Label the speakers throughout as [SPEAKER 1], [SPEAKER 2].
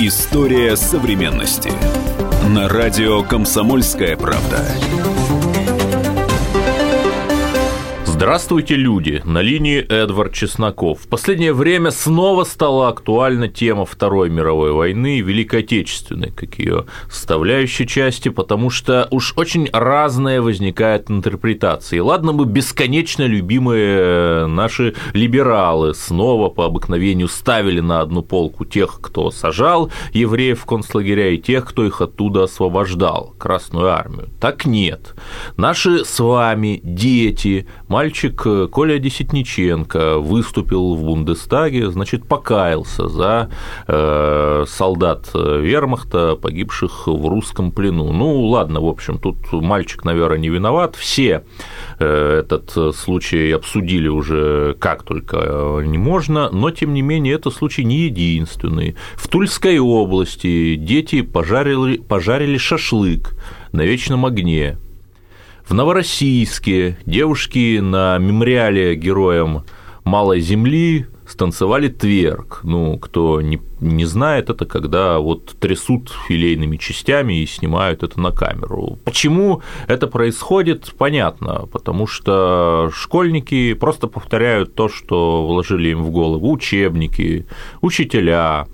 [SPEAKER 1] История современности. На радио «Комсомольская правда».
[SPEAKER 2] Здравствуйте, люди! На линии Эдвард Чесноков. В последнее время снова стала актуальна тема Второй мировой войны и Великой Отечественной, как ее составляющей части, потому что уж очень разные возникают интерпретации. Ладно бы бесконечно любимые наши либералы снова по обыкновению ставили на одну полку тех, кто сажал евреев в концлагеря, и тех, кто их оттуда освобождал, Красную Армию. Так нет. Наши с вами дети, мальчики, мальчик э, Коля Десятниченко выступил в Бундестаге, значит, покаялся за э, солдат вермахта, погибших в русском плену. Ну, ладно, в общем, тут мальчик, наверное, не виноват. Все э, этот случай обсудили уже как только э, не можно, но, тем не менее, это случай не единственный. В Тульской области дети пожарили, пожарили шашлык на вечном огне в Новороссийске девушки на мемориале героям Малой Земли станцевали тверк. Ну, кто не, не знает, это когда вот трясут филейными частями и снимают это на камеру. Почему это происходит, понятно, потому что школьники просто повторяют то, что вложили им в голову учебники, учителя,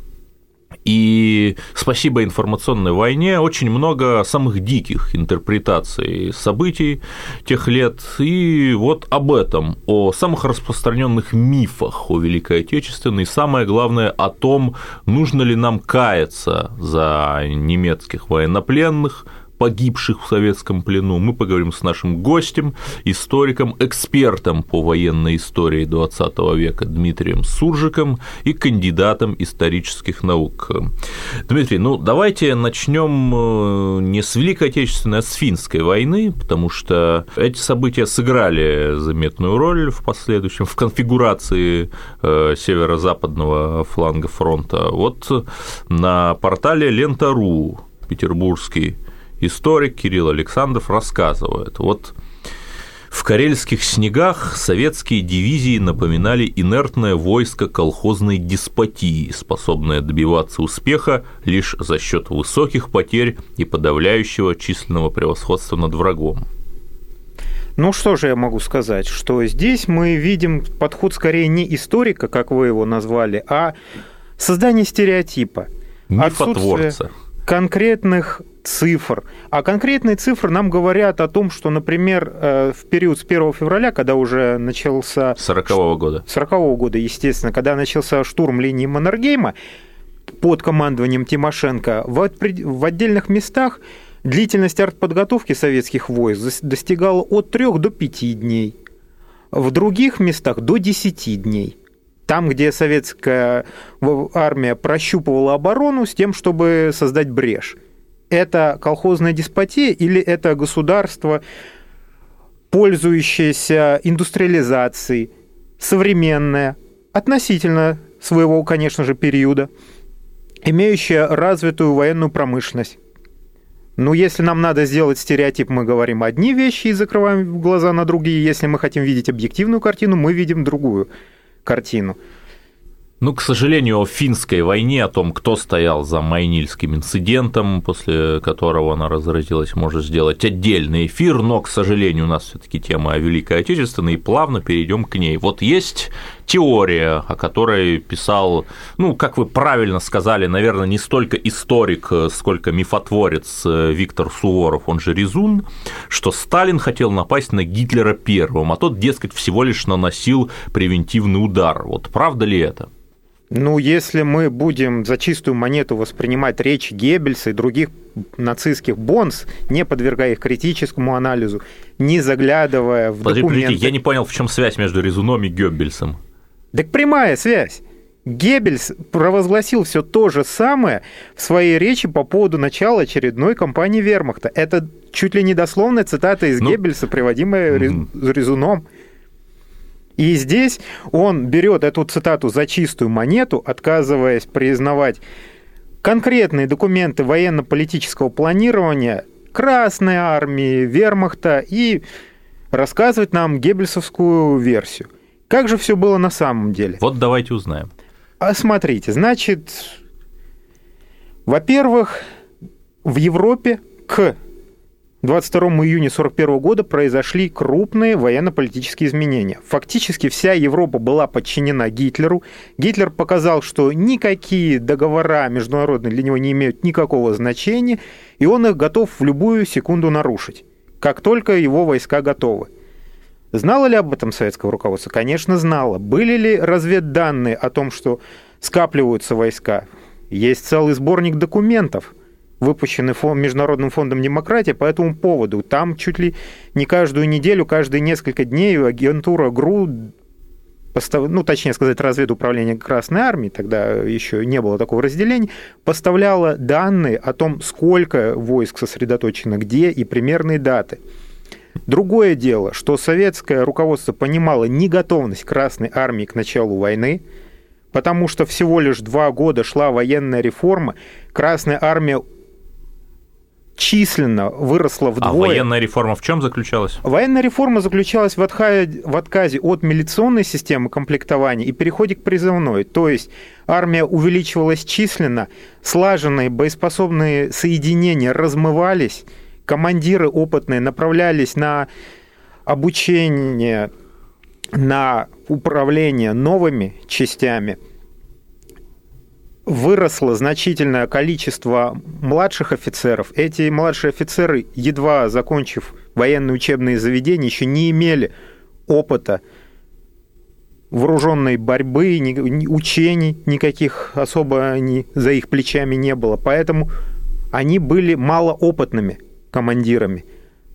[SPEAKER 2] и спасибо информационной войне очень много самых диких интерпретаций событий тех лет. И вот об этом, о самых распространенных мифах о Великой Отечественной, и самое главное о том, нужно ли нам каяться за немецких военнопленных, погибших в советском плену. Мы поговорим с нашим гостем, историком, экспертом по военной истории XX века Дмитрием Суржиком и кандидатом исторических наук. Дмитрий, ну давайте начнем э, не с Великой Отечественной, а с финской войны, потому что эти события сыграли заметную роль в последующем в конфигурации э, северо-западного фланга фронта. Вот на портале Лента.ру петербургский историк Кирилл Александров рассказывает. Вот в карельских снегах советские дивизии напоминали инертное войско колхозной деспотии, способное добиваться успеха лишь за счет высоких потерь и подавляющего численного превосходства над врагом.
[SPEAKER 3] Ну что же я могу сказать, что здесь мы видим подход скорее не историка, как вы его назвали, а создание стереотипа.
[SPEAKER 2] Мифотворца.
[SPEAKER 3] Конкретных цифр. А конкретные цифры нам говорят о том, что, например, э, в период с 1 февраля, когда уже начался...
[SPEAKER 2] 40-го года.
[SPEAKER 3] 40-го года, естественно, когда начался штурм линии Маннергейма под командованием Тимошенко, в отдельных местах длительность артподготовки советских войск достигала от 3 до 5 дней. В других местах до 10 дней там, где советская армия прощупывала оборону с тем, чтобы создать брешь это колхозная деспотия или это государство, пользующееся индустриализацией, современное, относительно своего, конечно же, периода, имеющее развитую военную промышленность. Ну, если нам надо сделать стереотип, мы говорим одни вещи и закрываем глаза на другие. Если мы хотим видеть объективную картину, мы видим другую картину.
[SPEAKER 2] Ну, к сожалению, о финской войне, о том, кто стоял за Майнильским инцидентом, после которого она разразилась, можно сделать отдельный эфир, но, к сожалению, у нас все таки тема о Великой Отечественной, и плавно перейдем к ней. Вот есть теория, о которой писал, ну, как вы правильно сказали, наверное, не столько историк, сколько мифотворец Виктор Суворов, он же Резун, что Сталин хотел напасть на Гитлера первым, а тот, дескать, всего лишь наносил превентивный удар. Вот правда ли это?
[SPEAKER 3] Ну, если мы будем за чистую монету воспринимать речь Геббельса и других нацистских бонс, не подвергая их критическому анализу, не заглядывая в Подожди, документы... Подождите,
[SPEAKER 2] я не понял, в чем связь между Резуном и Геббельсом.
[SPEAKER 3] Так прямая связь. Геббельс провозгласил все то же самое в своей речи по поводу начала очередной кампании Вермахта. Это чуть ли не дословная цитата из ну, Геббельса, приводимая mm-hmm. Резуном. И здесь он берет эту цитату за чистую монету, отказываясь признавать конкретные документы военно-политического планирования Красной армии, Вермахта и рассказывать нам геббельсовскую версию. Как же все было на самом деле?
[SPEAKER 2] Вот давайте узнаем.
[SPEAKER 3] А смотрите, значит, Во-первых, в Европе к 22 июня 1941 года произошли крупные военно-политические изменения. Фактически вся Европа была подчинена Гитлеру. Гитлер показал, что никакие договора международные для него не имеют никакого значения, и он их готов в любую секунду нарушить, как только его войска готовы. Знало ли об этом советское руководство? Конечно, знало. Были ли разведданные о том, что скапливаются войска? Есть целый сборник документов – выпущенный фонд, Международным фондом демократии по этому поводу. Там чуть ли не каждую неделю, каждые несколько дней агентура ГРУ постав... ну, точнее сказать, разведуправление Красной Армии, тогда еще не было такого разделения, поставляло данные о том, сколько войск сосредоточено где и примерные даты. Другое дело, что советское руководство понимало неготовность Красной Армии к началу войны, потому что всего лишь два года шла военная реформа, Красная Армия численно выросла вдвое. А
[SPEAKER 2] военная реформа в чем заключалась?
[SPEAKER 3] Военная реформа заключалась в, отха... в отказе от милиционной системы комплектования и переходе к призывной. То есть армия увеличивалась численно, слаженные боеспособные соединения размывались, командиры опытные направлялись на обучение, на управление новыми частями – выросло значительное количество младших офицеров. Эти младшие офицеры, едва закончив военные учебные заведения, еще не имели опыта вооруженной борьбы, ни, учений никаких особо они, за их плечами не было. Поэтому они были малоопытными командирами.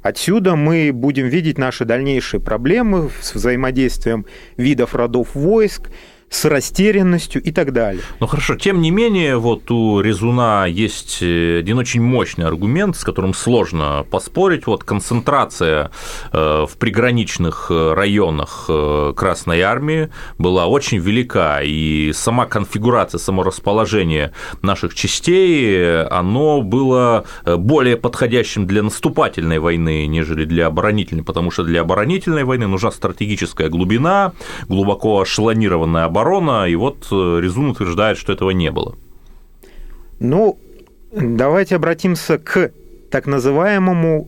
[SPEAKER 3] Отсюда мы будем видеть наши дальнейшие проблемы с взаимодействием видов родов войск, с растерянностью и так далее.
[SPEAKER 2] Ну хорошо, тем не менее, вот у Резуна есть э, один очень мощный аргумент, с которым сложно поспорить. Вот концентрация э, в приграничных э, районах Красной Армии была очень велика, и сама конфигурация, само расположение наших частей, оно было более подходящим для наступательной войны, нежели для оборонительной, потому что для оборонительной войны нужна стратегическая глубина, глубоко ошелонированная оборона, оборона, и вот э, Резун утверждает, что этого не было.
[SPEAKER 3] Ну, давайте обратимся к так называемому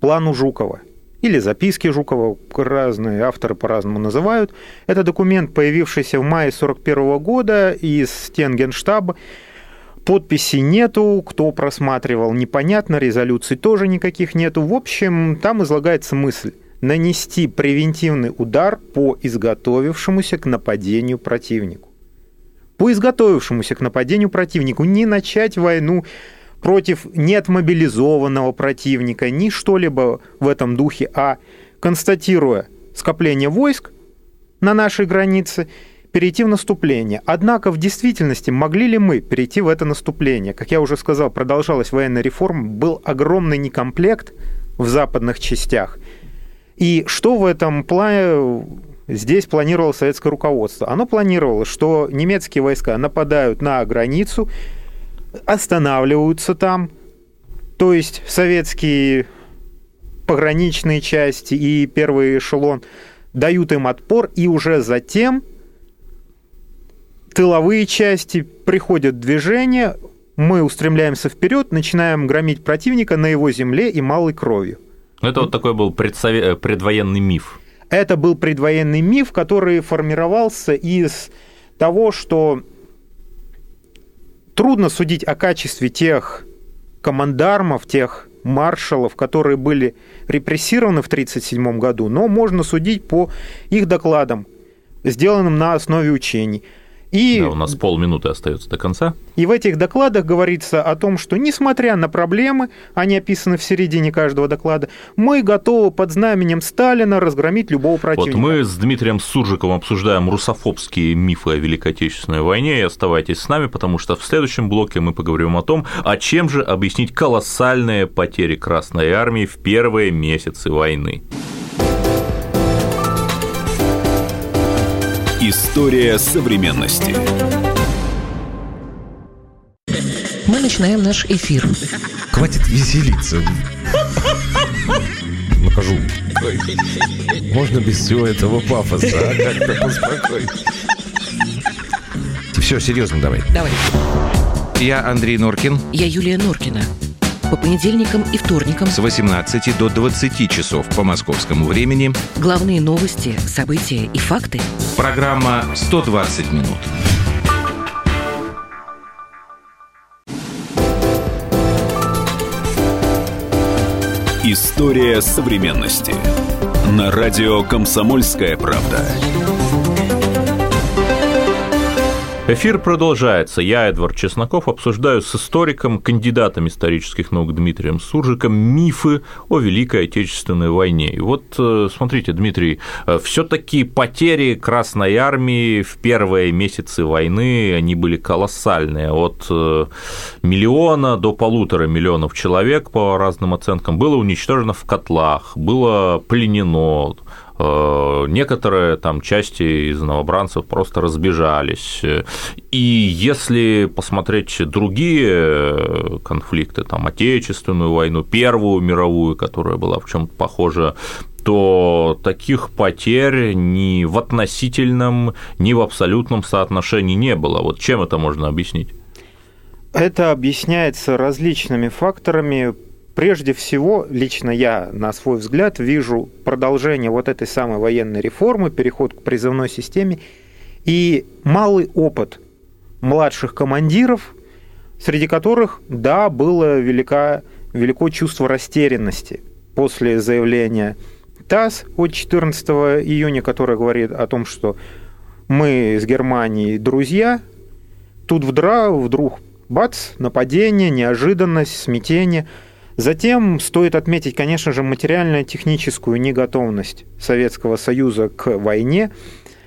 [SPEAKER 3] плану Жукова или записки Жукова, разные авторы по-разному называют. Это документ, появившийся в мае 1941 года из стен Генштаба. Подписей нету, кто просматривал, непонятно, резолюций тоже никаких нету. В общем, там излагается мысль нанести превентивный удар по изготовившемуся к нападению противнику. По изготовившемуся к нападению противнику не начать войну против неотмобилизованного противника, ни что-либо в этом духе, а констатируя скопление войск на нашей границе, перейти в наступление. Однако в действительности могли ли мы перейти в это наступление? Как я уже сказал, продолжалась военная реформа, был огромный некомплект в западных частях – и что в этом плане здесь планировало советское руководство? Оно планировало, что немецкие войска нападают на границу, останавливаются там, то есть советские пограничные части и первый эшелон дают им отпор, и уже затем тыловые части приходят в движение, мы устремляемся вперед, начинаем громить противника на его земле и малой кровью.
[SPEAKER 2] Ну, это вот такой был предсове... Э, предвоенный миф.
[SPEAKER 3] Это был предвоенный миф, который формировался из того, что трудно судить о качестве тех командармов, тех маршалов, которые были репрессированы в 1937 году, но можно судить по их докладам, сделанным на основе учений.
[SPEAKER 2] И, да, у нас полминуты остается до конца.
[SPEAKER 3] И в этих докладах говорится о том, что несмотря на проблемы, они описаны в середине каждого доклада, мы готовы под знаменем Сталина разгромить любого противника.
[SPEAKER 2] Вот мы с Дмитрием Суржиковым обсуждаем русофобские мифы о Великой Отечественной войне, и оставайтесь с нами, потому что в следующем блоке мы поговорим о том, а чем же объяснить колоссальные потери Красной Армии в первые месяцы войны.
[SPEAKER 1] История современности.
[SPEAKER 4] Мы начинаем наш эфир.
[SPEAKER 5] Хватит веселиться. Накажу. Можно без всего этого пафоса, а? Как-то поспокойнее. Все, серьезно давай.
[SPEAKER 4] Давай.
[SPEAKER 5] Я Андрей Норкин.
[SPEAKER 4] Я Юлия Норкина. По понедельникам и вторникам
[SPEAKER 5] С 18 до 20 часов по московскому времени.
[SPEAKER 4] главные новости, события и факты
[SPEAKER 5] Программа «120 минут».
[SPEAKER 1] История современности. На радио «Комсомольская правда».
[SPEAKER 2] Эфир продолжается. Я, Эдвард Чесноков, обсуждаю с историком, кандидатом исторических наук Дмитрием Суржиком мифы о Великой Отечественной войне. И вот э, смотрите, Дмитрий, все таки потери Красной Армии в первые месяцы войны, они были колоссальные. От э, миллиона до полутора миллионов человек, по разным оценкам, было уничтожено в котлах, было пленено, Э, некоторые там части из новобранцев просто разбежались. И если посмотреть другие конфликты, там Отечественную войну, Первую мировую, которая была в чем-то похожа то таких потерь ни в относительном, ни в абсолютном соотношении не было. Вот чем это можно объяснить?
[SPEAKER 3] Это объясняется различными факторами. Прежде всего, лично я, на свой взгляд, вижу продолжение вот этой самой военной реформы, переход к призывной системе и малый опыт младших командиров, среди которых, да, было велика, велико чувство растерянности после заявления ТАСС от 14 июня, которое говорит о том, что мы с Германией друзья, тут вдра, вдруг бац, нападение, неожиданность, смятение – Затем стоит отметить, конечно же, материально-техническую неготовность Советского Союза к войне.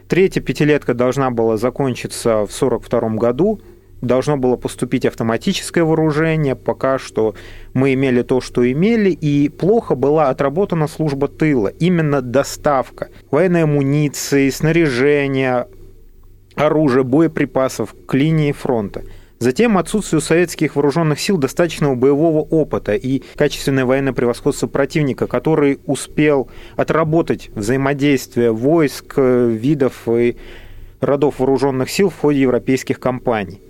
[SPEAKER 3] Третья пятилетка должна была закончиться в 1942 году, должно было поступить автоматическое вооружение, пока что мы имели то, что имели, и плохо была отработана служба тыла, именно доставка. Военной амуниции, снаряжения, оружия, боеприпасов к линии фронта – Затем отсутствие у советских вооруженных сил достаточного боевого опыта и качественное военное превосходство противника, который успел отработать взаимодействие войск, видов и родов вооруженных сил в ходе европейских кампаний.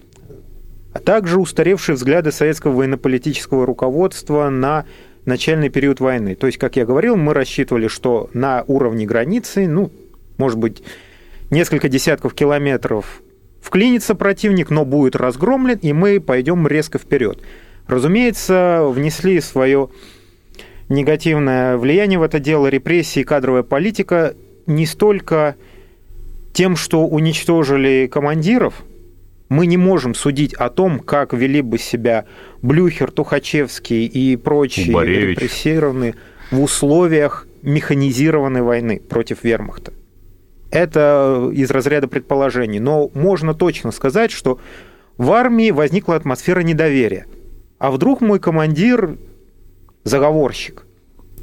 [SPEAKER 3] А также устаревшие взгляды советского военно-политического руководства на начальный период войны. То есть, как я говорил, мы рассчитывали, что на уровне границы, ну, может быть, несколько десятков километров Вклинится противник, но будет разгромлен, и мы пойдем резко вперед. Разумеется, внесли свое негативное влияние в это дело репрессии и кадровая политика не столько тем, что уничтожили командиров, мы не можем судить о том, как вели бы себя Блюхер, Тухачевский и прочие
[SPEAKER 2] Боревич.
[SPEAKER 3] репрессированные в условиях механизированной войны против вермахта. Это из разряда предположений. Но можно точно сказать, что в армии возникла атмосфера недоверия. А вдруг мой командир заговорщик?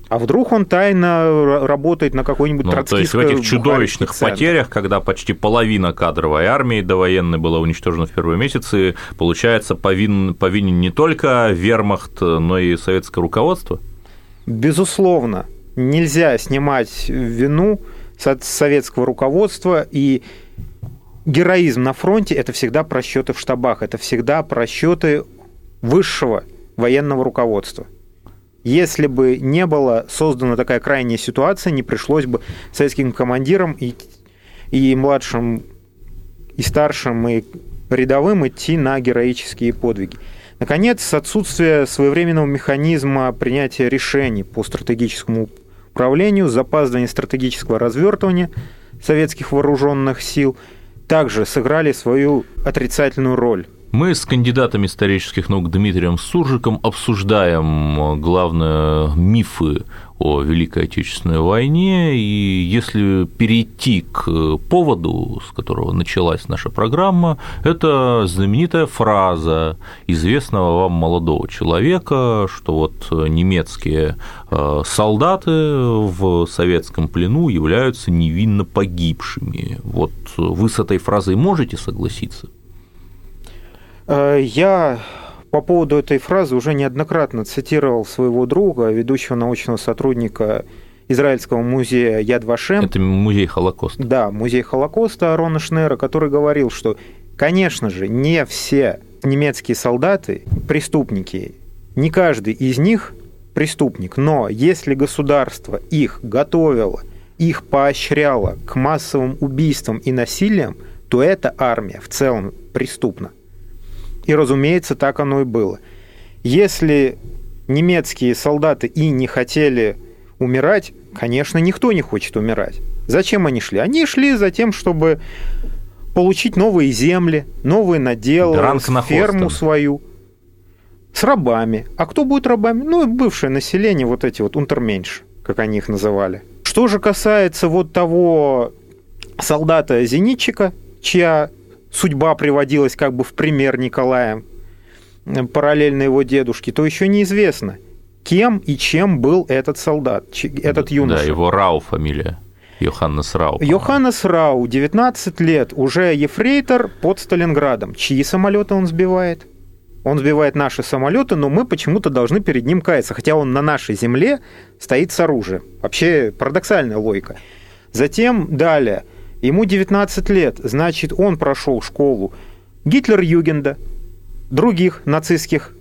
[SPEAKER 3] А вдруг он тайно работает на какой-нибудь
[SPEAKER 2] Ну, то есть в этих чудовищных потерях, когда почти половина кадровой армии довоенной была уничтожена в первые месяцы, получается, повин, повинен не только вермахт, но и советское руководство?
[SPEAKER 3] Безусловно, нельзя снимать вину советского руководства и героизм на фронте это всегда просчеты в штабах, это всегда просчеты высшего военного руководства. Если бы не была создана такая крайняя ситуация, не пришлось бы советским командирам и, и младшим, и старшим, и рядовым идти на героические подвиги. Наконец, отсутствие своевременного механизма принятия решений по стратегическому управлению, запаздывание стратегического развертывания советских вооруженных сил также сыграли свою отрицательную роль.
[SPEAKER 2] Мы с кандидатом исторических наук Дмитрием Суржиком обсуждаем главные мифы о Великой Отечественной войне, и если перейти к поводу, с которого началась наша программа, это знаменитая фраза известного вам молодого человека, что вот немецкие э, солдаты в советском плену являются невинно погибшими. Вот вы с этой фразой можете согласиться?
[SPEAKER 3] Э, Я по поводу этой фразы уже неоднократно цитировал своего друга, ведущего научного сотрудника Израильского музея Яд Вашем.
[SPEAKER 2] Это музей Холокоста.
[SPEAKER 3] Да, музей Холокоста Арона Шнера, который говорил, что, конечно же, не все немецкие солдаты, преступники, не каждый из них преступник, но если государство их готовило, их поощряло к массовым убийствам и насилиям, то эта армия в целом преступна. И, разумеется, так оно и было. Если немецкие солдаты и не хотели умирать, конечно, никто не хочет умирать. Зачем они шли? Они шли за тем, чтобы получить новые земли, новые наделы, ферму свою с рабами. А кто будет рабами? Ну, бывшее население, вот эти вот унтерменш, как они их называли. Что же касается вот того солдата-зенитчика, чья судьба приводилась как бы в пример Николаем, параллельно его дедушке, то еще неизвестно, кем и чем был этот солдат, этот юноша.
[SPEAKER 2] Да, его Рау фамилия. Йоханнес Рау.
[SPEAKER 3] Йоханнес Рау, 19 лет, уже ефрейтор под Сталинградом. Чьи самолеты он сбивает? Он сбивает наши самолеты, но мы почему-то должны перед ним каяться, хотя он на нашей земле стоит с оружием. Вообще парадоксальная логика. Затем далее. Ему 19 лет, значит, он прошел школу Гитлер-Югенда, других нацистских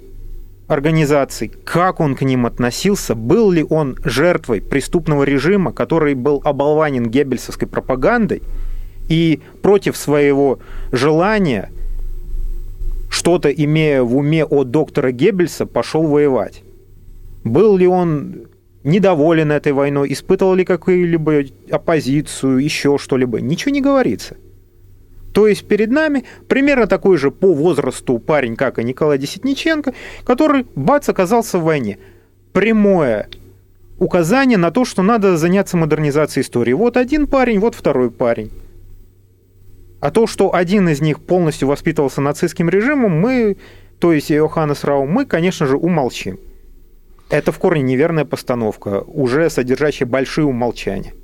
[SPEAKER 3] организаций, как он к ним относился, был ли он жертвой преступного режима, который был оболванен геббельсовской пропагандой и против своего желания, что-то имея в уме от доктора Геббельса, пошел воевать. Был ли он недоволен этой войной, испытывал ли какую-либо оппозицию, еще что-либо, ничего не говорится. То есть перед нами примерно такой же по возрасту парень, как и Николай Десятниченко, который, бац, оказался в войне. Прямое указание на то, что надо заняться модернизацией истории. Вот один парень, вот второй парень. А то, что один из них полностью воспитывался нацистским режимом, мы, то есть Йоханнес Рау, мы, конечно же, умолчим. Это в корне неверная постановка, уже содержащая большие умолчания.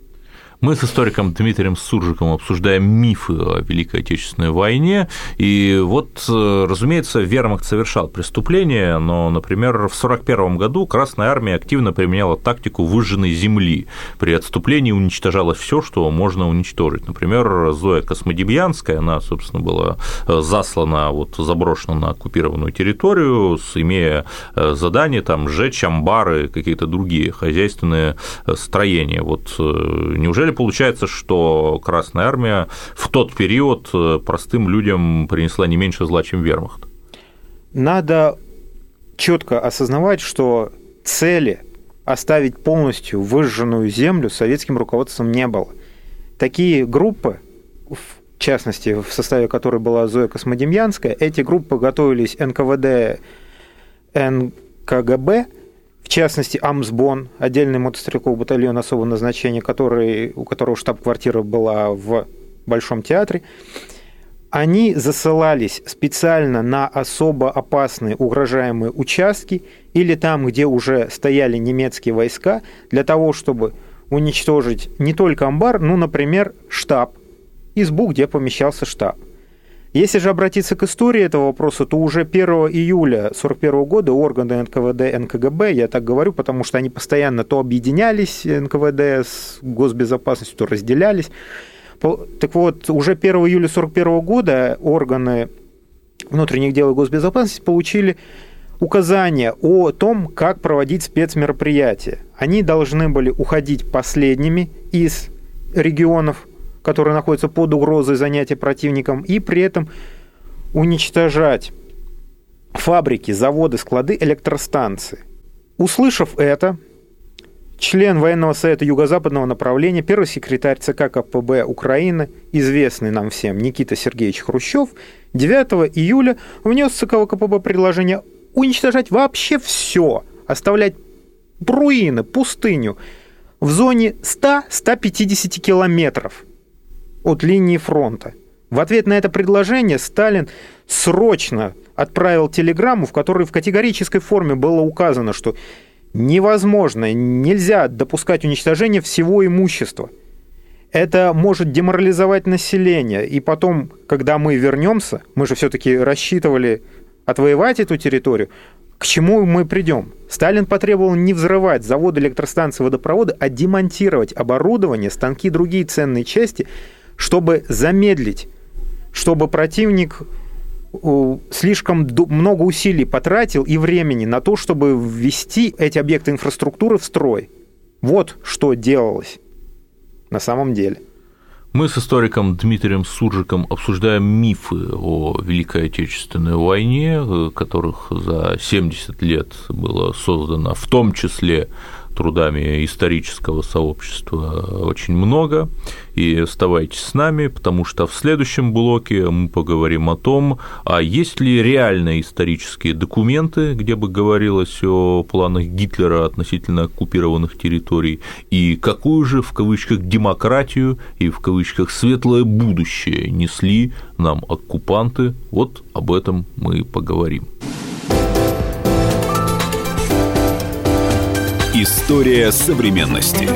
[SPEAKER 2] Мы с историком Дмитрием Суржиком обсуждаем мифы о Великой Отечественной войне. И вот, э, разумеется, Вермахт совершал преступления, но, например, в 1941 году Красная Армия активно применяла тактику выжженной земли. При отступлении уничтожалось все, что можно уничтожить. Например, Зоя Космодемьянская, она, собственно, была э, заслана, вот, заброшена на оккупированную территорию, имея э, задание там сжечь амбары, какие-то другие хозяйственные строения. Вот неужели деле получается, что Красная Армия в тот период э, простым людям принесла не меньше зла, чем вермахт.
[SPEAKER 3] Надо четко осознавать, что цели оставить полностью выжженную землю советским руководством не было. Такие группы, в частности, в составе которой была Зоя Космодемьянская, эти группы готовились НКВД, НКГБ – в частности, Амсбон, отдельный мотострелковый батальон особого назначения, который, у которого штаб-квартира была в Большом театре, они засылались специально на особо опасные угрожаемые участки или там, где уже стояли немецкие войска, для того, чтобы уничтожить не только амбар, но, например, штаб, избу, где помещался штаб. Если же обратиться к истории этого вопроса, то уже 1 июля 1941 года органы НКВД, НКГБ, я так говорю, потому что они постоянно то объединялись, НКВД с госбезопасностью, то разделялись. Так вот, уже 1 июля 1941 года органы внутренних дел и госбезопасности получили указания о том, как проводить спецмероприятия. Они должны были уходить последними из регионов которые находятся под угрозой занятия противником, и при этом уничтожать фабрики, заводы, склады, электростанции. Услышав это, член военного совета юго-западного направления, первый секретарь ЦК КПБ Украины, известный нам всем Никита Сергеевич Хрущев, 9 июля внес ЦК КПБ предложение уничтожать вообще все, оставлять руины, пустыню в зоне 100-150 километров – от линии фронта. В ответ на это предложение Сталин срочно отправил телеграмму, в которой в категорической форме было указано, что невозможно, нельзя допускать уничтожение всего имущества. Это может деморализовать население. И потом, когда мы вернемся, мы же все-таки рассчитывали отвоевать эту территорию, к чему мы придем? Сталин потребовал не взрывать заводы, электростанции, водопроводы, а демонтировать оборудование, станки и другие ценные части – чтобы замедлить, чтобы противник слишком много усилий потратил и времени на то, чтобы ввести эти объекты инфраструктуры в строй. Вот что делалось на самом деле.
[SPEAKER 2] Мы с историком Дмитрием Суржиком обсуждаем мифы о Великой Отечественной войне, э, которых за 70 лет было создано, в том числе трудами исторического сообщества очень много. И оставайтесь с нами, потому что в следующем блоке мы поговорим о том, а есть ли реальные исторические документы, где бы говорилось о планах Гитлера относительно оккупированных территорий, и какую же в кавычках демократию и в кавычках светлое будущее несли нам оккупанты. Вот об этом мы поговорим.
[SPEAKER 1] История современности.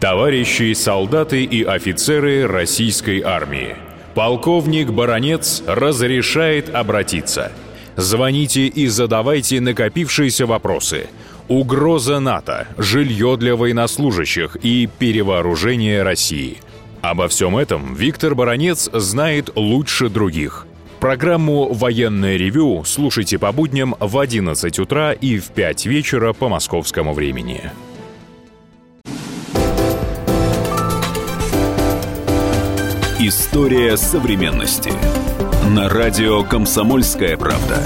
[SPEAKER 6] Товарищи солдаты и офицеры российской армии. Полковник Баронец разрешает обратиться. Звоните и задавайте накопившиеся вопросы. Угроза НАТО, жилье для военнослужащих и перевооружение России. Обо всем этом Виктор Баронец знает лучше других – Программу «Военное ревю» слушайте по будням в 11 утра и в 5 вечера по московскому времени.
[SPEAKER 1] История современности. На радио «Комсомольская правда».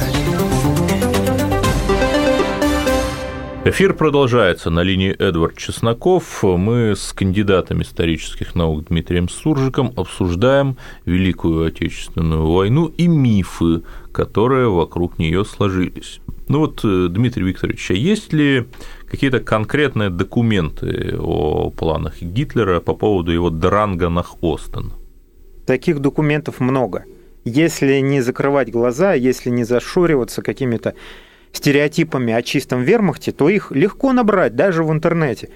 [SPEAKER 2] Эфир продолжается на линии Эдвард Чесноков. Мы с кандидатом исторических наук Дмитрием Суржиком обсуждаем Великую Отечественную войну и мифы, которые вокруг нее сложились. Ну вот, э, Дмитрий Викторович, а есть ли какие-то конкретные документы о планах Гитлера по поводу его дранга на Остен?
[SPEAKER 3] Таких документов много. Если не закрывать глаза, если не зашориваться какими-то стереотипами о чистом вермахте, то их легко набрать даже в интернете.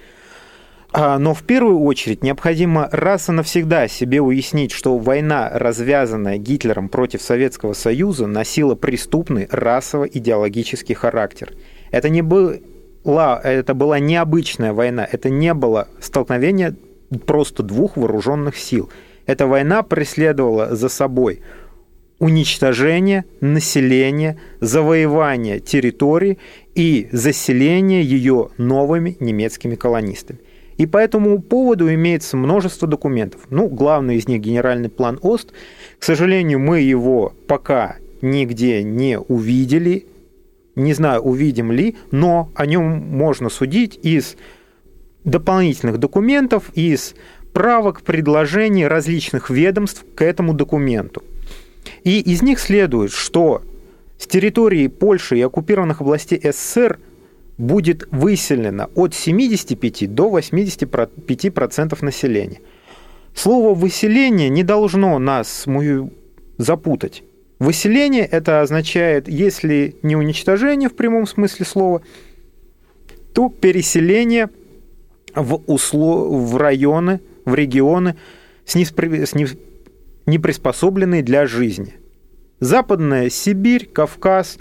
[SPEAKER 3] А, но в первую очередь необходимо раз и навсегда себе уяснить, что война, развязанная Гитлером против Советского Союза, носила преступный расово-идеологический характер. Это, не была, это была необычная война, это не было столкновение просто двух вооруженных сил. Эта война преследовала за собой уничтожение населения, завоевание территории и заселение ее новыми немецкими колонистами. И по этому поводу имеется множество документов. Ну, главный из них генеральный план ОСТ. К сожалению, мы его пока нигде не увидели. Не знаю, увидим ли, но о нем можно судить из дополнительных документов, из правок, предложений различных ведомств к этому документу. И из них следует, что с территории Польши и оккупированных областей СССР будет выселено от 75 до 85% населения. Слово «выселение» не должно нас запутать. Выселение это означает, если не уничтожение в прямом смысле слова, то переселение в, услов... в районы, в регионы с, неспри... с не приспособленные для жизни. Западная Сибирь, Кавказ.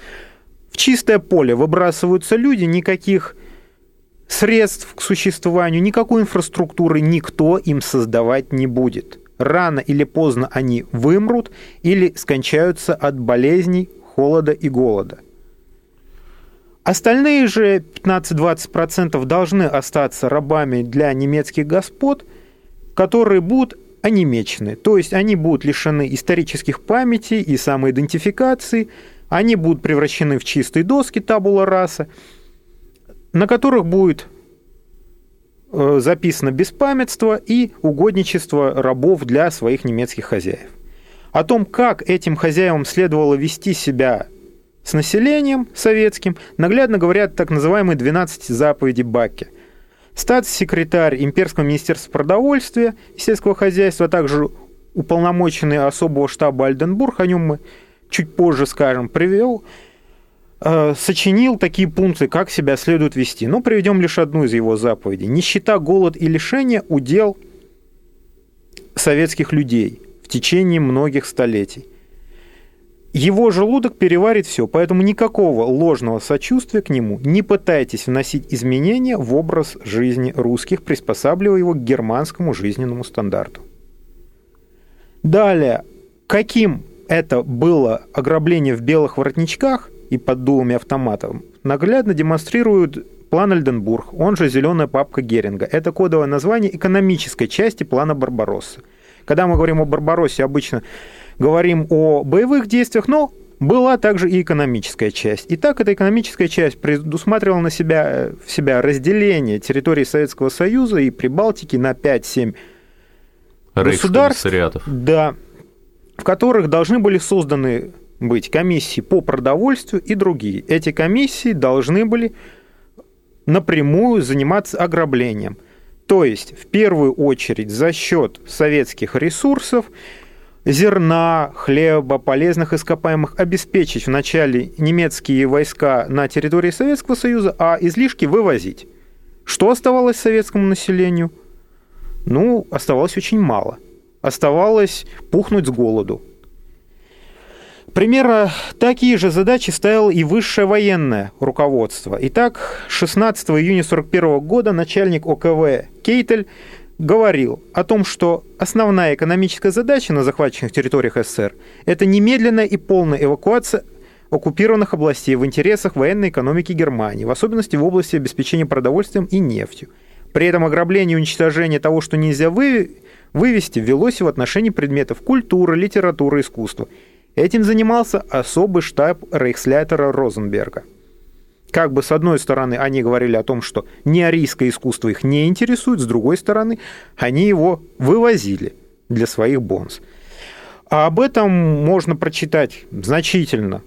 [SPEAKER 3] В чистое поле выбрасываются люди, никаких средств к существованию, никакой инфраструктуры никто им создавать не будет. Рано или поздно они вымрут или скончаются от болезней, холода и голода. Остальные же 15-20% должны остаться рабами для немецких господ, которые будут онемечены. То есть они будут лишены исторических памяти и самоидентификации, они будут превращены в чистые доски табула раса, на которых будет э, записано беспамятство и угодничество рабов для своих немецких хозяев. О том, как этим хозяевам следовало вести себя с населением советским, наглядно говорят так называемые 12 заповеди Бакки – статс-секретарь Имперского министерства продовольствия и сельского хозяйства, а также уполномоченный особого штаба Альденбург, о нем мы чуть позже скажем, привел, э, сочинил такие пункты, как себя следует вести. Но приведем лишь одну из его заповедей. Нищета, голод и лишение – удел советских людей в течение многих столетий. Его желудок переварит все, поэтому никакого ложного сочувствия к нему. Не пытайтесь вносить изменения в образ жизни русских, приспосабливая его к германскому жизненному стандарту. Далее, каким это было ограбление в белых воротничках и под дулами автоматов, наглядно демонстрирует план Альденбург, он же «Зеленая папка Геринга». Это кодовое название экономической части плана Барбаросса. Когда мы говорим о Барбароссе, обычно говорим о боевых действиях, но была также и экономическая часть. Итак, эта экономическая часть предусматривала на себя, в себя разделение территории Советского Союза и Прибалтики на 5-7 государств, да, в которых должны были созданы быть комиссии по продовольствию и другие. Эти комиссии должны были напрямую заниматься ограблением. То есть, в первую очередь, за счет советских ресурсов зерна, хлеба, полезных ископаемых обеспечить вначале немецкие войска на территории Советского Союза, а излишки вывозить. Что оставалось советскому населению? Ну, оставалось очень мало. Оставалось пухнуть с голоду. Примерно такие же задачи ставило и высшее военное руководство. Итак, 16 июня 1941 года начальник ОКВ Кейтель говорил о том, что основная экономическая задача на захваченных территориях СССР – это немедленная и полная эвакуация оккупированных областей в интересах военной экономики Германии, в особенности в области обеспечения продовольствием и нефтью. При этом ограбление и уничтожение того, что нельзя вы... вывести, велось в отношении предметов культуры, литературы, искусства. Этим занимался особый штаб рейхслятера Розенберга – как бы с одной стороны они говорили о том, что неарийское искусство их не интересует, с другой стороны они его вывозили для своих бонс. А об этом можно прочитать значительно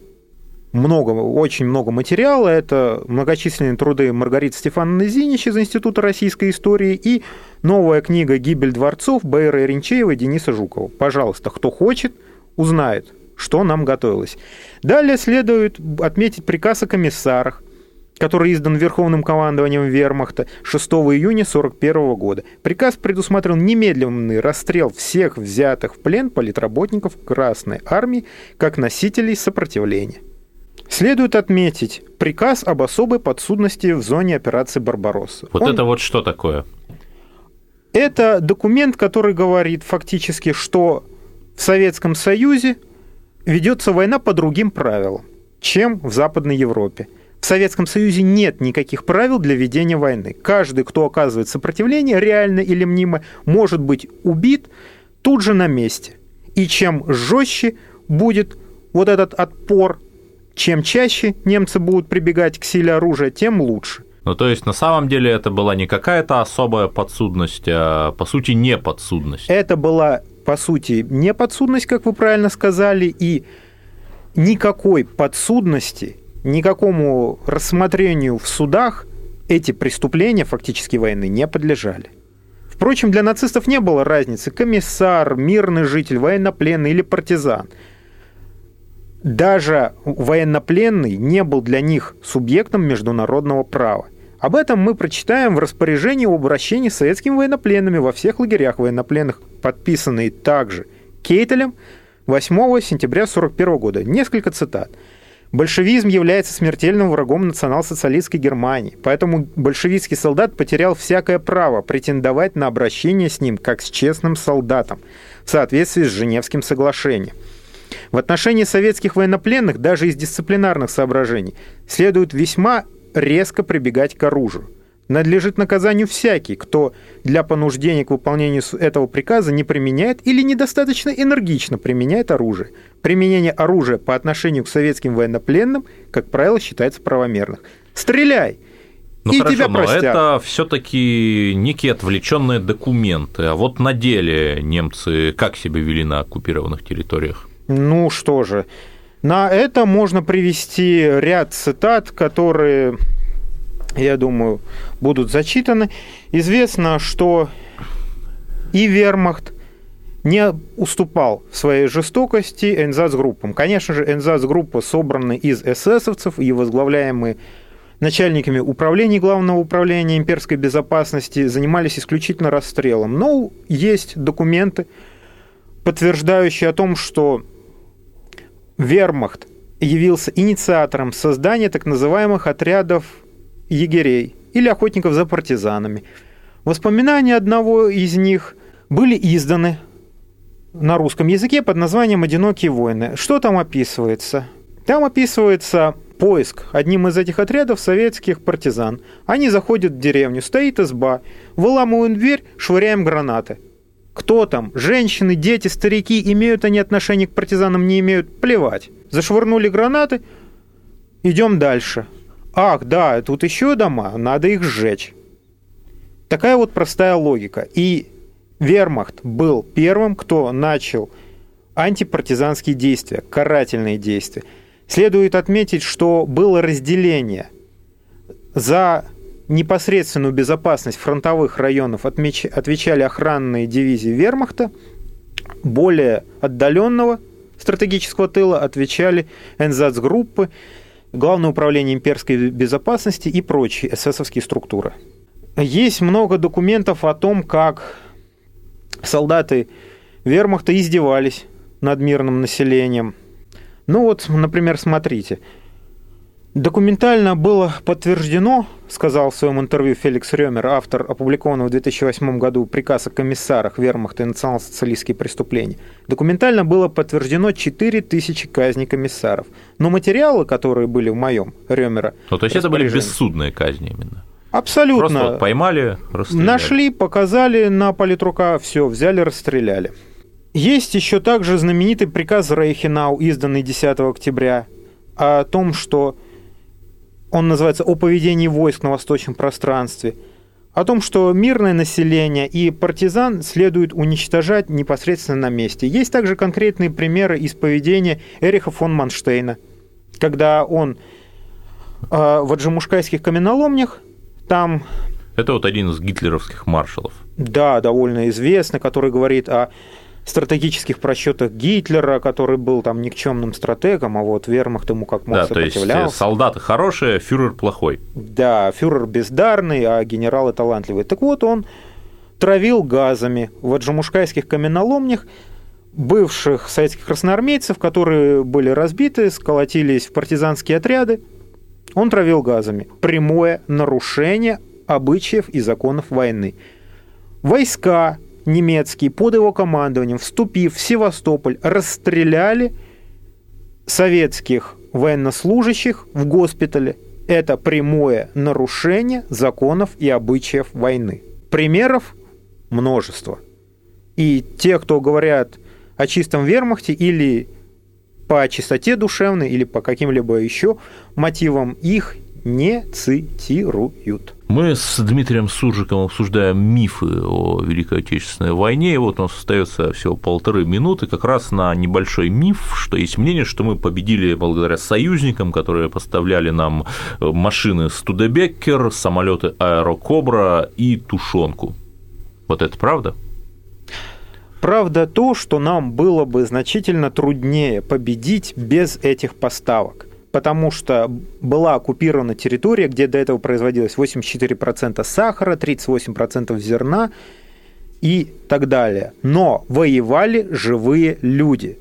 [SPEAKER 3] много, очень много материала. Это многочисленные труды Маргариты Стефановны Зинич из Института российской истории и новая книга «Гибель дворцов» Бейра Ренчеева и Дениса Жукова. Пожалуйста, кто хочет, узнает, что нам готовилось. Далее следует отметить приказ о комиссарах, который издан Верховным командованием Вермахта 6 июня 1941 года. Приказ предусматривал немедленный расстрел всех взятых в плен политработников Красной Армии как носителей сопротивления. Следует отметить приказ об особой подсудности в зоне операции «Барбаросса».
[SPEAKER 2] Вот Он... это вот что такое?
[SPEAKER 3] Это документ, который говорит фактически, что в Советском Союзе ведется война по другим правилам, чем в Западной Европе. В Советском Союзе нет никаких правил для ведения войны. Каждый, кто оказывает сопротивление, реально или мнимо, может быть убит тут же на месте. И чем жестче будет вот этот отпор, чем чаще немцы будут прибегать к силе оружия, тем лучше.
[SPEAKER 2] Ну, то есть, на самом деле, это была не какая-то особая подсудность, а, по сути, не подсудность.
[SPEAKER 3] Это была, по сути, не подсудность, как вы правильно сказали, и никакой подсудности никакому рассмотрению в судах эти преступления фактически войны не подлежали. Впрочем, для нацистов не было разницы, комиссар, мирный житель, военнопленный или партизан. Даже военнопленный не был для них субъектом международного права. Об этом мы прочитаем в распоряжении об обращении с советскими военнопленными во всех лагерях военнопленных, подписанные также Кейтелем 8 сентября 1941 года. Несколько цитат. Большевизм является смертельным врагом национал-социалистской Германии, поэтому большевистский солдат потерял всякое право претендовать на обращение с ним как с честным солдатом в соответствии с Женевским соглашением. В отношении советских военнопленных даже из дисциплинарных соображений следует весьма резко прибегать к оружию надлежит наказанию всякий, кто для понуждения к выполнению этого приказа не применяет или недостаточно энергично применяет оружие. Применение оружия по отношению к советским военнопленным, как правило, считается правомерным. Стреляй!
[SPEAKER 2] Ну и хорошо, тебя но это все-таки некие отвлеченные документы. А вот на деле немцы как себя вели на оккупированных территориях?
[SPEAKER 3] Ну что же, на это можно привести ряд цитат, которые я думаю, будут зачитаны. Известно, что и вермахт не уступал в своей жестокости энзац-группам. Конечно же, энзац-группа собраны из эсэсовцев и возглавляемые начальниками управления Главного управления имперской безопасности занимались исключительно расстрелом. Но есть документы, подтверждающие о том, что вермахт явился инициатором создания так называемых отрядов егерей или охотников за партизанами. Воспоминания одного из них были изданы на русском языке под названием «Одинокие войны». Что там описывается? Там описывается поиск одним из этих отрядов советских партизан. Они заходят в деревню, стоит изба, выламываем дверь, швыряем гранаты. Кто там? Женщины, дети, старики, имеют они отношение к партизанам, не имеют? Плевать. Зашвырнули гранаты, идем дальше. Ах, да, тут еще дома, надо их сжечь. Такая вот простая логика. И Вермахт был первым, кто начал антипартизанские действия, карательные действия. Следует отметить, что было разделение. За непосредственную безопасность фронтовых районов отвечали охранные дивизии Вермахта, более отдаленного стратегического тыла отвечали НЗАЦ-группы, Главное управление имперской безопасности и прочие эсэсовские структуры. Есть много документов о том, как солдаты вермахта издевались над мирным населением. Ну вот, например, смотрите. Документально было подтверждено, сказал в своем интервью Феликс Ремер, автор опубликованного в 2008 году приказа о комиссарах вермахта и национал-социалистские преступления. Документально было подтверждено 4000 казней комиссаров. Но материалы, которые были в моем Ремера...
[SPEAKER 2] Ну, то есть это были бессудные казни именно?
[SPEAKER 3] Абсолютно.
[SPEAKER 2] Просто вот поймали, расстреляли.
[SPEAKER 3] Нашли, показали на политрука, все, взяли, расстреляли. Есть еще также знаменитый приказ Рейхенау, изданный 10 октября, о том, что он называется «О поведении войск на восточном пространстве», о том, что мирное население и партизан следует уничтожать непосредственно на месте. Есть также конкретные примеры из поведения Эриха фон Манштейна, когда он э, в аджимушкайских каменоломнях там...
[SPEAKER 2] Это вот один из гитлеровских маршалов.
[SPEAKER 3] Да, довольно известный, который говорит о стратегических просчетах Гитлера, который был там никчемным стратегом, а вот вермахт ему как мог
[SPEAKER 2] да, сопротивлялся. То есть солдаты хорошие, фюрер плохой.
[SPEAKER 3] Да, фюрер бездарный, а генералы талантливые. Так вот, он травил газами в аджимушкайских каменоломнях бывших советских красноармейцев, которые были разбиты, сколотились в партизанские отряды, он травил газами. Прямое нарушение обычаев и законов войны. Войска немецкие под его командованием, вступив в Севастополь, расстреляли советских военнослужащих в госпитале. Это прямое нарушение законов и обычаев войны. Примеров множество. И те, кто говорят о чистом вермахте или по чистоте душевной или по каким-либо еще мотивам их не цитируют.
[SPEAKER 2] Мы с Дмитрием Суржиком обсуждаем мифы о Великой Отечественной войне, и вот у нас остается всего полторы минуты как раз на небольшой миф, что есть мнение, что мы победили благодаря союзникам, которые поставляли нам машины Студебеккер, самолеты Аэрокобра и тушенку. Вот это правда?
[SPEAKER 3] Правда то, что нам было бы значительно труднее победить без этих поставок потому что была оккупирована территория, где до этого производилось 84% сахара, 38% зерна и так далее. Но воевали живые люди.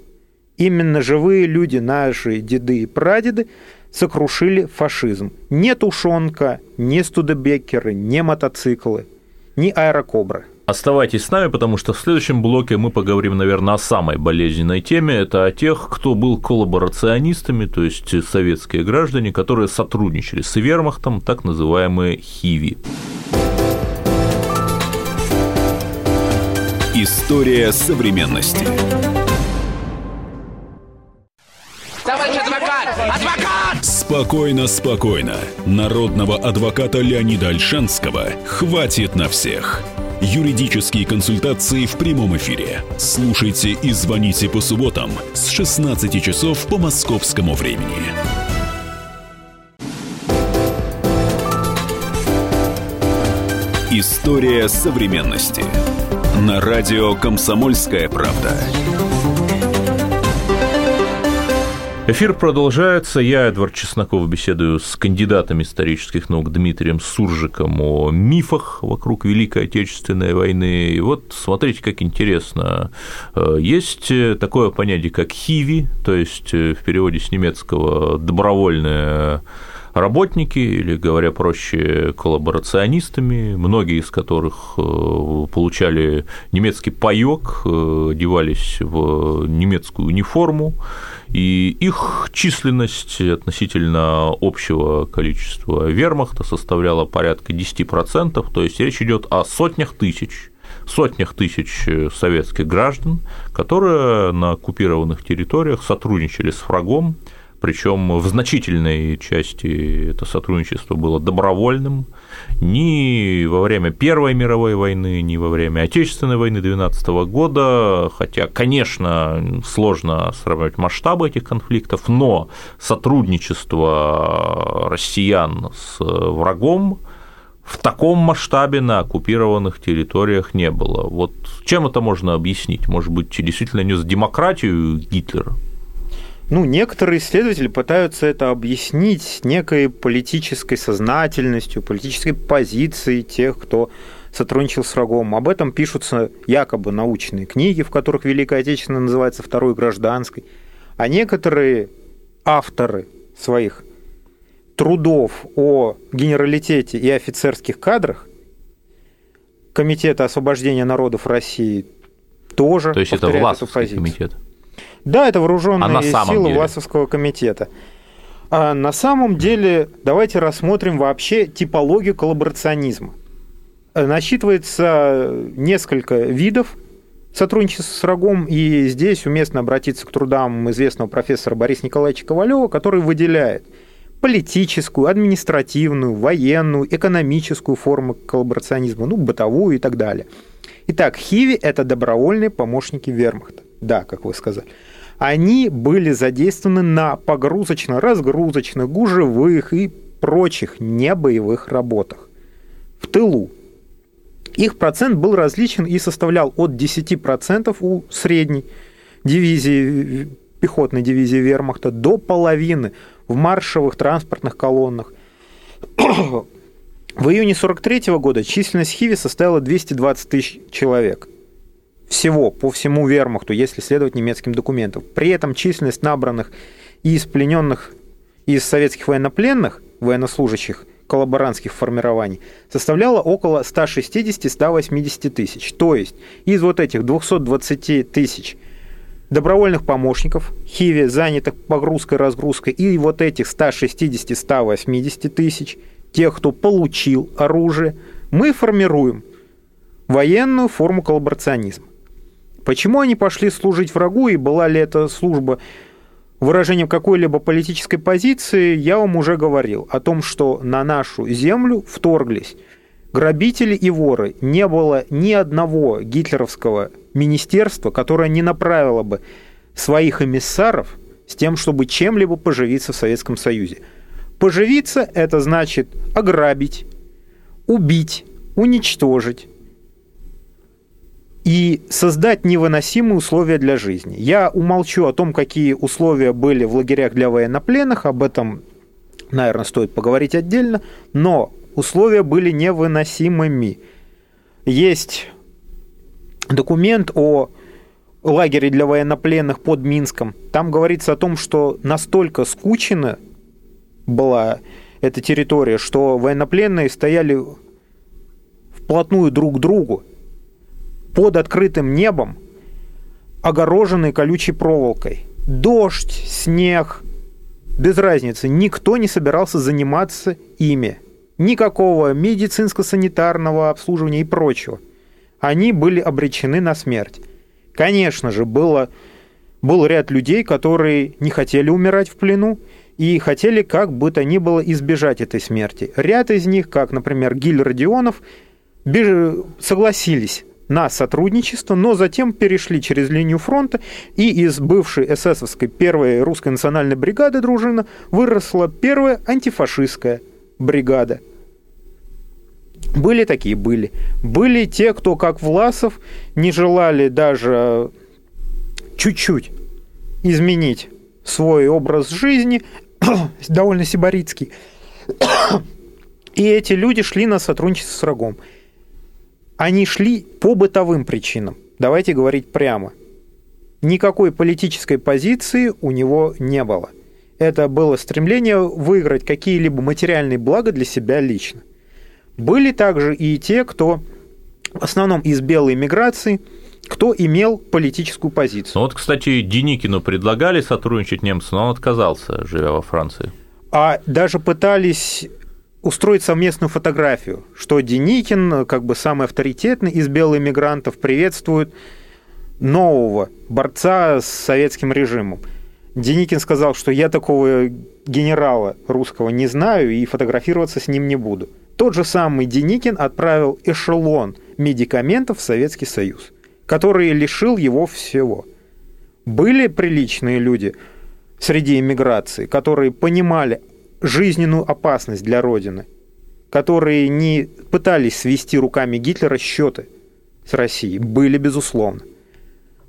[SPEAKER 3] Именно живые люди, наши деды и прадеды, сокрушили фашизм. Не тушенка, не студебекеры, не мотоциклы, не аэрокобры –
[SPEAKER 2] Оставайтесь с нами, потому что в следующем блоке мы поговорим, наверное, о самой болезненной теме. Это о тех, кто был коллаборационистами, то есть советские граждане, которые сотрудничали с вермахтом, так называемые хиви.
[SPEAKER 1] История современности.
[SPEAKER 7] Товарищ адвокат! Адвокат!
[SPEAKER 1] Спокойно, спокойно. Народного адвоката Леонида Альшанского хватит на всех. Юридические консультации в прямом эфире. Слушайте и звоните по субботам с 16 часов по московскому времени. История современности. На радио «Комсомольская правда».
[SPEAKER 2] Эфир продолжается. Я, Эдвард Чесноков, беседую с кандидатом исторических наук Дмитрием Суржиком о мифах вокруг Великой Отечественной войны. И вот смотрите, как интересно. Э, есть такое понятие, как хиви, то есть э, в переводе с немецкого добровольное работники, или, говоря проще, коллаборационистами, многие из которых э, получали немецкий паёк, э, одевались в немецкую униформу, и их численность относительно общего количества вермахта составляла порядка 10%, то есть речь идет о сотнях тысяч сотнях тысяч советских граждан, которые на оккупированных территориях сотрудничали с врагом, причем в значительной части это сотрудничество было добровольным. Ни во время Первой мировой войны, ни во время Отечественной войны 12 года, хотя, конечно, сложно сравнивать масштабы этих конфликтов, но сотрудничество россиян с врагом в таком масштабе на оккупированных территориях не было. Вот чем это можно объяснить? Может быть, действительно нес демократию Гитлера?
[SPEAKER 3] Ну, некоторые исследователи пытаются это объяснить некой политической сознательностью, политической позицией тех, кто сотрудничал с врагом. Об этом пишутся якобы научные книги, в которых Великая Отечественная называется Второй гражданской. А некоторые авторы своих трудов о генералитете и офицерских кадрах Комитета освобождения народов России тоже
[SPEAKER 2] То есть это властный комитет?
[SPEAKER 3] Да, это вооруженные а силы деле? Власовского комитета. А на самом деле, давайте рассмотрим вообще типологию коллаборационизма. Насчитывается несколько видов сотрудничества с врагом, и здесь уместно обратиться к трудам известного профессора Бориса Николаевича Ковалева, который выделяет политическую, административную, военную, экономическую форму коллаборационизма, ну, бытовую и так далее. Итак, Хиви – это добровольные помощники вермахта. Да, как вы сказали они были задействованы на погрузочно-разгрузочных, гужевых и прочих небоевых работах в тылу. Их процент был различен и составлял от 10% у средней дивизии, пехотной дивизии вермахта до половины в маршевых транспортных колоннах. В июне 43 года численность Хиви составила 220 тысяч человек – всего по всему вермахту, если следовать немецким документам. При этом численность набранных из плененных из советских военнопленных, военнослужащих, коллаборантских формирований составляла около 160-180 тысяч. То есть из вот этих 220 тысяч добровольных помощников, Хиви, занятых погрузкой-разгрузкой, и вот этих 160-180 тысяч, тех, кто получил оружие, мы формируем военную форму коллаборационизма. Почему они пошли служить врагу, и была ли эта служба выражением какой-либо политической позиции, я вам уже говорил о том, что на нашу землю вторглись грабители и воры. Не было ни одного гитлеровского министерства, которое не направило бы своих эмиссаров с тем, чтобы чем-либо поживиться в Советском Союзе. Поживиться – это значит ограбить, убить, уничтожить, и создать невыносимые условия для жизни. Я умолчу о том, какие условия были в лагерях для военнопленных, об этом, наверное, стоит поговорить отдельно, но условия были невыносимыми. Есть документ о лагере для военнопленных под Минском. Там говорится о том, что настолько скучена была эта территория, что военнопленные стояли вплотную друг к другу, под открытым небом, огороженный колючей проволокой. Дождь, снег, без разницы, никто не собирался заниматься ими. Никакого медицинско-санитарного обслуживания и прочего. Они были обречены на смерть. Конечно же, было, был ряд людей, которые не хотели умирать в плену и хотели как бы то ни было избежать этой смерти. Ряд из них, как, например, Гиль Родионов, согласились на сотрудничество, но затем перешли через линию фронта, и из бывшей эсэсовской первой русской национальной бригады дружина выросла первая антифашистская бригада. Были такие, были. Были те, кто, как Власов, не желали даже чуть-чуть изменить свой образ жизни, довольно сибаритский. И эти люди шли на сотрудничество с врагом. Они шли по бытовым причинам. Давайте говорить прямо. Никакой политической позиции у него не было. Это было стремление выиграть какие-либо материальные блага для себя лично. Были также и те, кто в основном из белой миграции, кто имел политическую позицию.
[SPEAKER 2] Ну вот, кстати, Деникину предлагали сотрудничать немцы, но он отказался, живя во Франции.
[SPEAKER 3] А даже пытались устроить совместную фотографию, что Деникин, как бы самый авторитетный из белых мигрантов, приветствует нового борца с советским режимом. Деникин сказал, что я такого генерала русского не знаю и фотографироваться с ним не буду. Тот же самый Деникин отправил эшелон медикаментов в Советский Союз, который лишил его всего. Были приличные люди среди иммиграции, которые понимали жизненную опасность для Родины, которые не пытались свести руками Гитлера счеты с Россией, были, безусловно.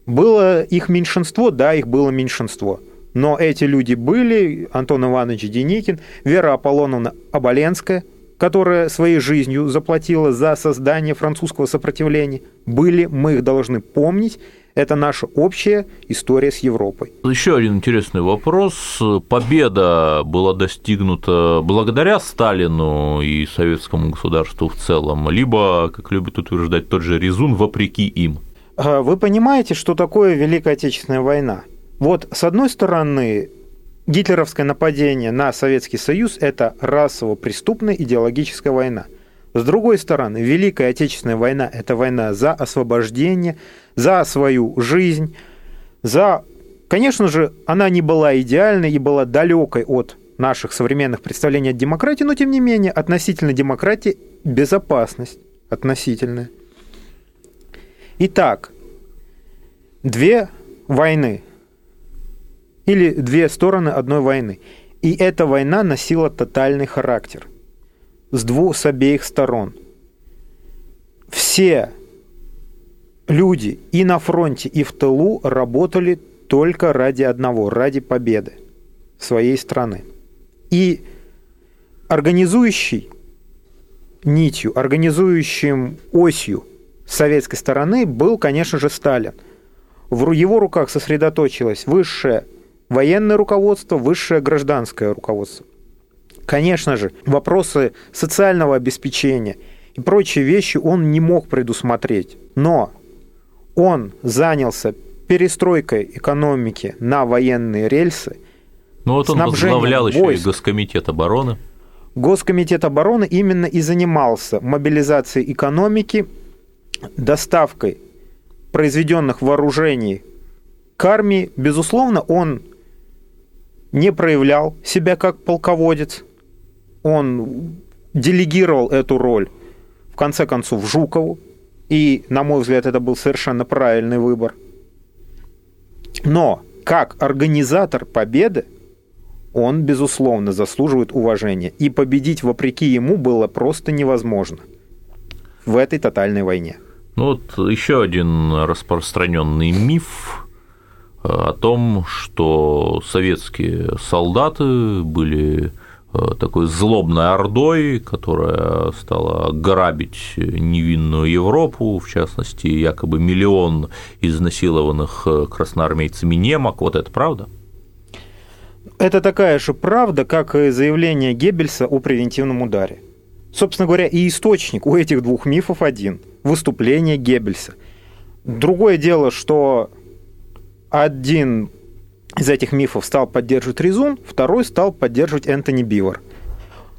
[SPEAKER 3] Было их меньшинство, да, их было меньшинство. Но эти люди были, Антон Иванович Деникин, Вера Аполлоновна Оболенская, которая своей жизнью заплатила за создание французского сопротивления, были, мы их должны помнить, это наша общая история с Европой.
[SPEAKER 2] Еще один интересный вопрос. Победа была достигнута благодаря Сталину и советскому государству в целом, либо, как любит утверждать тот же Резун, вопреки им?
[SPEAKER 3] А вы понимаете, что такое Великая Отечественная война? Вот, с одной стороны, гитлеровское нападение на Советский Союз – это расово-преступная идеологическая война – с другой стороны, Великая Отечественная война – это война за освобождение, за свою жизнь, за... Конечно же, она не была идеальной и была далекой от наших современных представлений о демократии, но тем не менее относительно демократии безопасность относительная. Итак, две войны или две стороны одной войны. И эта война носила тотальный характер – с двух, с обеих сторон. Все люди и на фронте, и в тылу работали только ради одного, ради победы своей страны. И организующий нитью, организующим осью советской стороны был, конечно же, Сталин. В его руках сосредоточилось высшее военное руководство, высшее гражданское руководство. Конечно же, вопросы социального обеспечения и прочие вещи он не мог предусмотреть. Но он занялся перестройкой экономики на военные рельсы.
[SPEAKER 2] Ну вот он возглавлял еще войск. и Госкомитет обороны.
[SPEAKER 3] Госкомитет обороны именно и занимался мобилизацией экономики, доставкой произведенных вооружений к армии. Безусловно, он не проявлял себя как полководец, он делегировал эту роль, в конце концов, Жукову, и, на мой взгляд, это был совершенно правильный выбор. Но как организатор победы, он, безусловно, заслуживает уважения. И победить вопреки ему было просто невозможно в этой тотальной войне.
[SPEAKER 2] Ну вот еще один распространенный миф э, о том, что советские солдаты были такой злобной ордой, которая стала грабить невинную Европу, в частности, якобы миллион изнасилованных э, красноармейцами немок. Вот это правда?
[SPEAKER 3] Это такая же правда, как и заявление Геббельса о превентивном ударе. Собственно говоря, и источник у этих двух мифов один – выступление Геббельса. Другое дело, что один из этих мифов стал поддерживать Резун, второй стал поддерживать Энтони Бивор.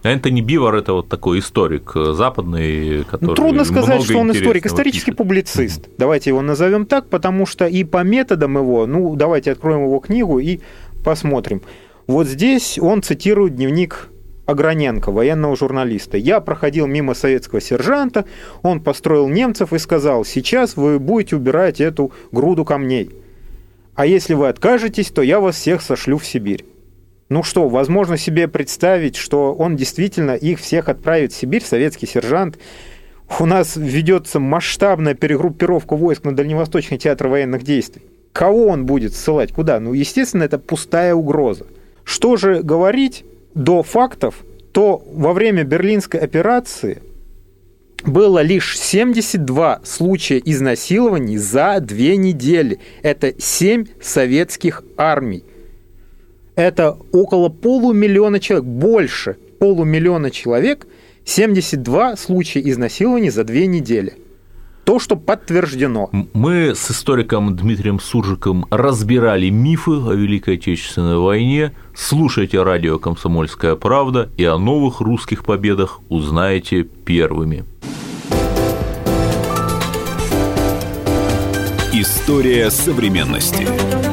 [SPEAKER 2] Энтони Бивор – это вот такой историк западный, который
[SPEAKER 3] ну, Трудно сказать, что он историк, исторический пишет. публицист. Mm-hmm. Давайте его назовем так, потому что и по методам его, ну, давайте откроем его книгу и посмотрим. Вот здесь он цитирует дневник Ограненко, военного журналиста. «Я проходил мимо советского сержанта, он построил немцев и сказал, сейчас вы будете убирать эту груду камней». А если вы откажетесь, то я вас всех сошлю в Сибирь. Ну что, возможно себе представить, что он действительно их всех отправит в Сибирь, советский сержант. У нас ведется масштабная перегруппировка войск на Дальневосточный театр военных действий. Кого он будет ссылать? Куда? Ну, естественно, это пустая угроза. Что же говорить до фактов, то во время Берлинской операции было лишь 72 случая изнасилований за две недели. Это 7 советских армий. Это около полумиллиона человек, больше полумиллиона человек, 72 случая изнасилований за две недели – то, что подтверждено.
[SPEAKER 2] Мы с историком Дмитрием Суржиком разбирали мифы о Великой Отечественной войне. Слушайте радио «Комсомольская правда» и о новых русских победах узнаете первыми.
[SPEAKER 1] История современности.